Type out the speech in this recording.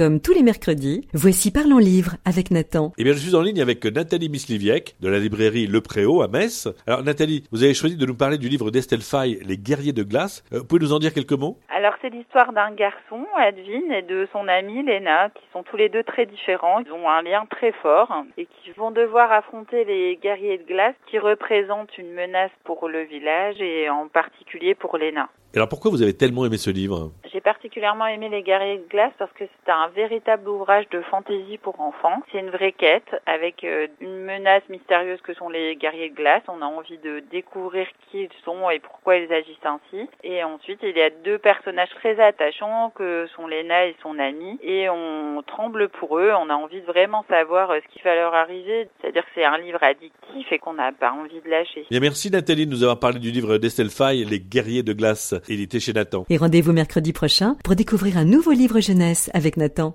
comme tous les mercredis, voici Parlons Livre avec Nathan. Eh bien, je suis en ligne avec Nathalie Misliviec de la librairie Le Préau à Metz. Alors, Nathalie, vous avez choisi de nous parler du livre d'Estelle Faye, Les guerriers de glace. Euh, vous pouvez nous en dire quelques mots? Alors, c'est l'histoire d'un garçon, Edwin, et de son amie Lena, qui sont tous les deux très différents. Ils ont un lien très fort et qui vont devoir affronter les guerriers de glace qui représentent une menace pour le village et en particulier pour Lena. Alors pourquoi vous avez tellement aimé ce livre? Particulièrement aimé Les Guerriers de Glace parce que c'est un véritable ouvrage de fantaisie pour enfants. C'est une vraie quête avec euh, une menace mystérieuse que sont les Guerriers de Glace. On a envie de découvrir qui ils sont et pourquoi ils agissent ainsi. Et ensuite, il y a deux personnages très attachants que sont Lena et son amie. Et on tremble pour eux. On a envie de vraiment savoir euh, ce qui va leur arriver. C'est-à-dire que c'est un livre addictif et qu'on n'a pas envie de lâcher. Bien, merci Nathalie de nous avoir parlé du livre d'Estelle Faye, Les Guerriers de Glace. Il était chez Nathan. Et rendez-vous mercredi pour découvrir un nouveau livre jeunesse avec Nathan.